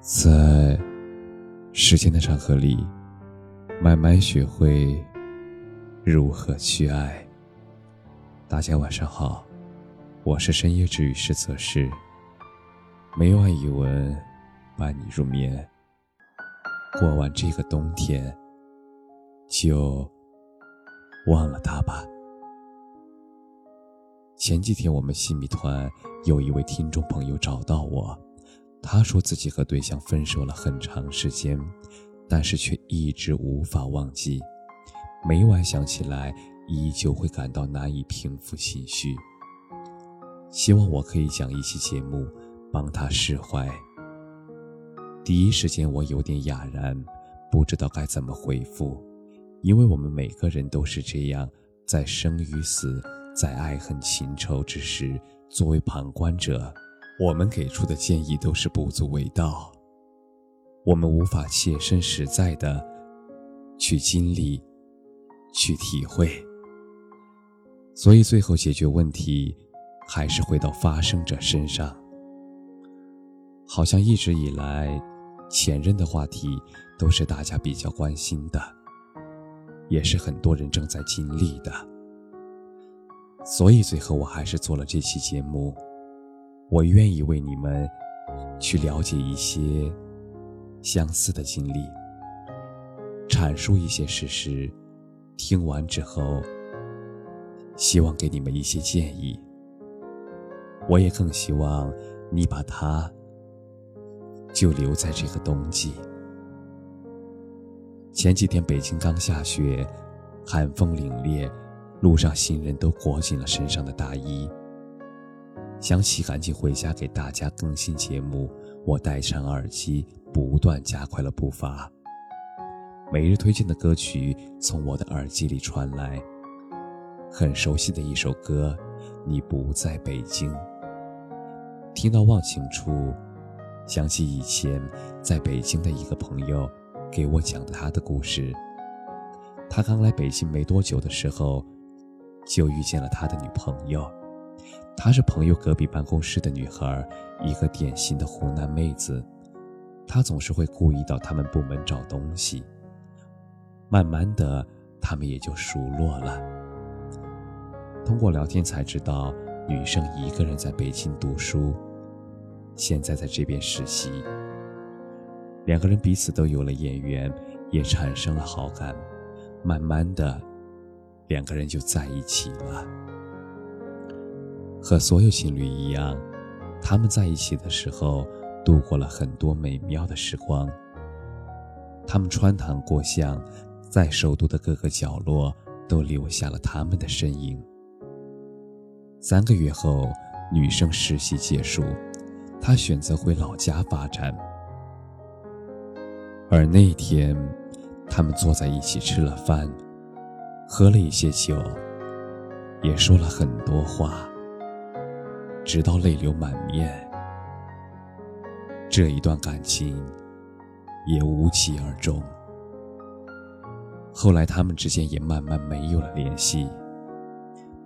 在时间的长河里，慢慢学会如何去爱。大家晚上好，我是深夜治愈师泽师。每晚一文伴你入眠。过完这个冬天，就忘了他吧。前几天我们新米团有一位听众朋友找到我。他说自己和对象分手了很长时间，但是却一直无法忘记，每晚想起来依旧会感到难以平复情绪。希望我可以讲一期节目帮他释怀。第一时间我有点哑然，不知道该怎么回复，因为我们每个人都是这样，在生与死，在爱恨情仇之时，作为旁观者。我们给出的建议都是不足为道，我们无法切身实在的去经历、去体会，所以最后解决问题还是回到发生者身上。好像一直以来，前任的话题都是大家比较关心的，也是很多人正在经历的，所以最后我还是做了这期节目。我愿意为你们去了解一些相似的经历，阐述一些事实。听完之后，希望给你们一些建议。我也更希望你把它就留在这个冬季。前几天北京刚下雪，寒风凛冽，路上行人都裹紧了身上的大衣。想起赶紧回家给大家更新节目，我戴上耳机，不断加快了步伐。每日推荐的歌曲从我的耳机里传来，很熟悉的一首歌，《你不在北京》。听到忘情处，想起以前在北京的一个朋友给我讲他的故事。他刚来北京没多久的时候，就遇见了他的女朋友。她是朋友隔壁办公室的女孩，一个典型的湖南妹子。她总是会故意到他们部门找东西。慢慢的，他们也就熟络了。通过聊天才知道，女生一个人在北京读书，现在在这边实习。两个人彼此都有了眼缘，也产生了好感。慢慢的，两个人就在一起了。和所有情侣一样，他们在一起的时候度过了很多美妙的时光。他们穿堂过巷，在首都的各个角落都留下了他们的身影。三个月后，女生实习结束，她选择回老家发展。而那天，他们坐在一起吃了饭，喝了一些酒，也说了很多话。直到泪流满面，这一段感情也无疾而终。后来他们之间也慢慢没有了联系。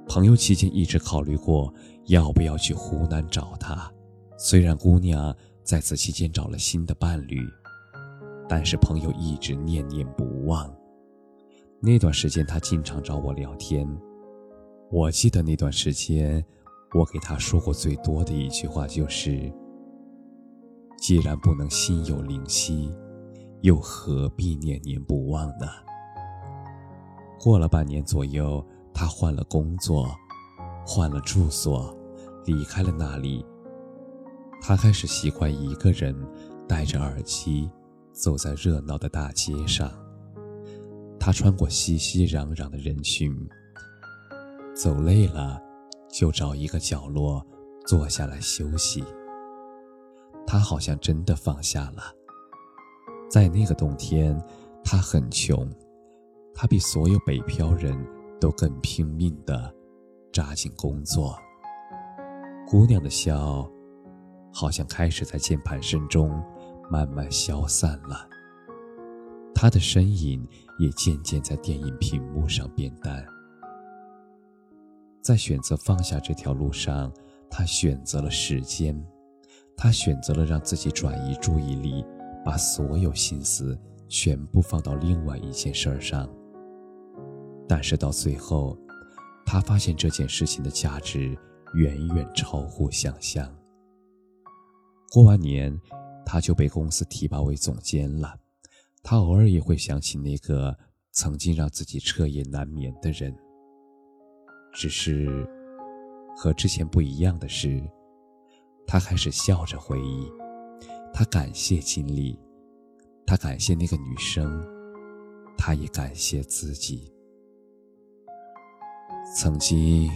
朋友期间一直考虑过要不要去湖南找她，虽然姑娘在此期间找了新的伴侣，但是朋友一直念念不忘。那段时间他经常找我聊天，我记得那段时间。我给他说过最多的一句话就是：既然不能心有灵犀，又何必念念不忘呢？过了半年左右，他换了工作，换了住所，离开了那里。他开始习惯一个人戴着耳机走在热闹的大街上。他穿过熙熙攘攘的人群，走累了。就找一个角落坐下来休息。他好像真的放下了。在那个冬天，他很穷，他比所有北漂人都更拼命的扎紧工作。姑娘的笑，好像开始在键盘声中慢慢消散了。他的身影也渐渐在电影屏幕上变淡。在选择放下这条路上，他选择了时间，他选择了让自己转移注意力，把所有心思全部放到另外一件事儿上。但是到最后，他发现这件事情的价值远远超乎想象。过完年，他就被公司提拔为总监了。他偶尔也会想起那个曾经让自己彻夜难眠的人。只是，和之前不一样的是，他开始笑着回忆，他感谢经历，他感谢那个女生，他也感谢自己。曾经，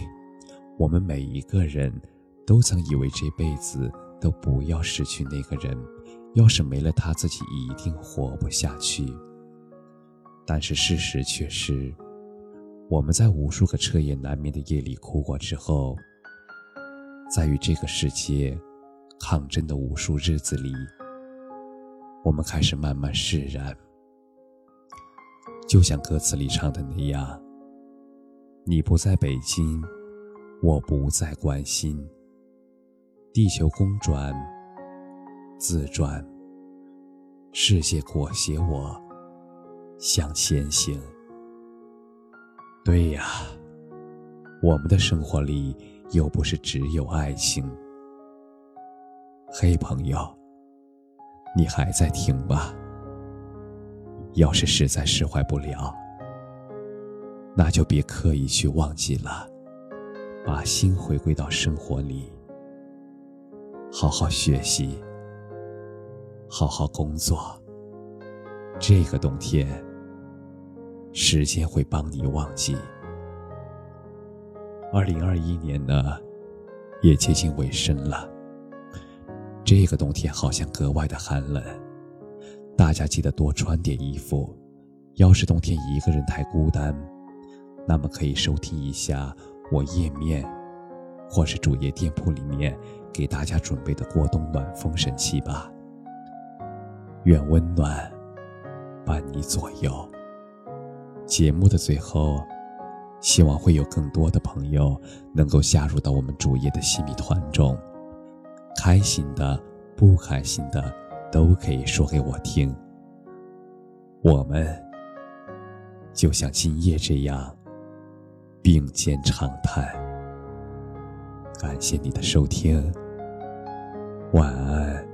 我们每一个人都曾以为这辈子都不要失去那个人，要是没了他，自己一定活不下去。但是事实却是。我们在无数个彻夜难眠的夜里哭过之后，在与这个世界抗争的无数日子里，我们开始慢慢释然。就像歌词里唱的那样：“你不在北京，我不再关心。地球公转，自转，世界裹挟我向前行。”对呀，我们的生活里又不是只有爱情。嘿，朋友，你还在听吧？要是实在释怀不了，那就别刻意去忘记了，把心回归到生活里，好好学习，好好工作。这个冬天。时间会帮你忘记。二零二一年呢，也接近尾声了。这个冬天好像格外的寒冷，大家记得多穿点衣服。要是冬天一个人太孤单，那么可以收听一下我页面，或是主页店铺里面给大家准备的过冬暖风神器吧。愿温暖伴你左右。节目的最后，希望会有更多的朋友能够加入到我们主页的细米团中。开心的、不开心的，都可以说给我听。我们就像今夜这样并肩长谈。感谢你的收听，晚安。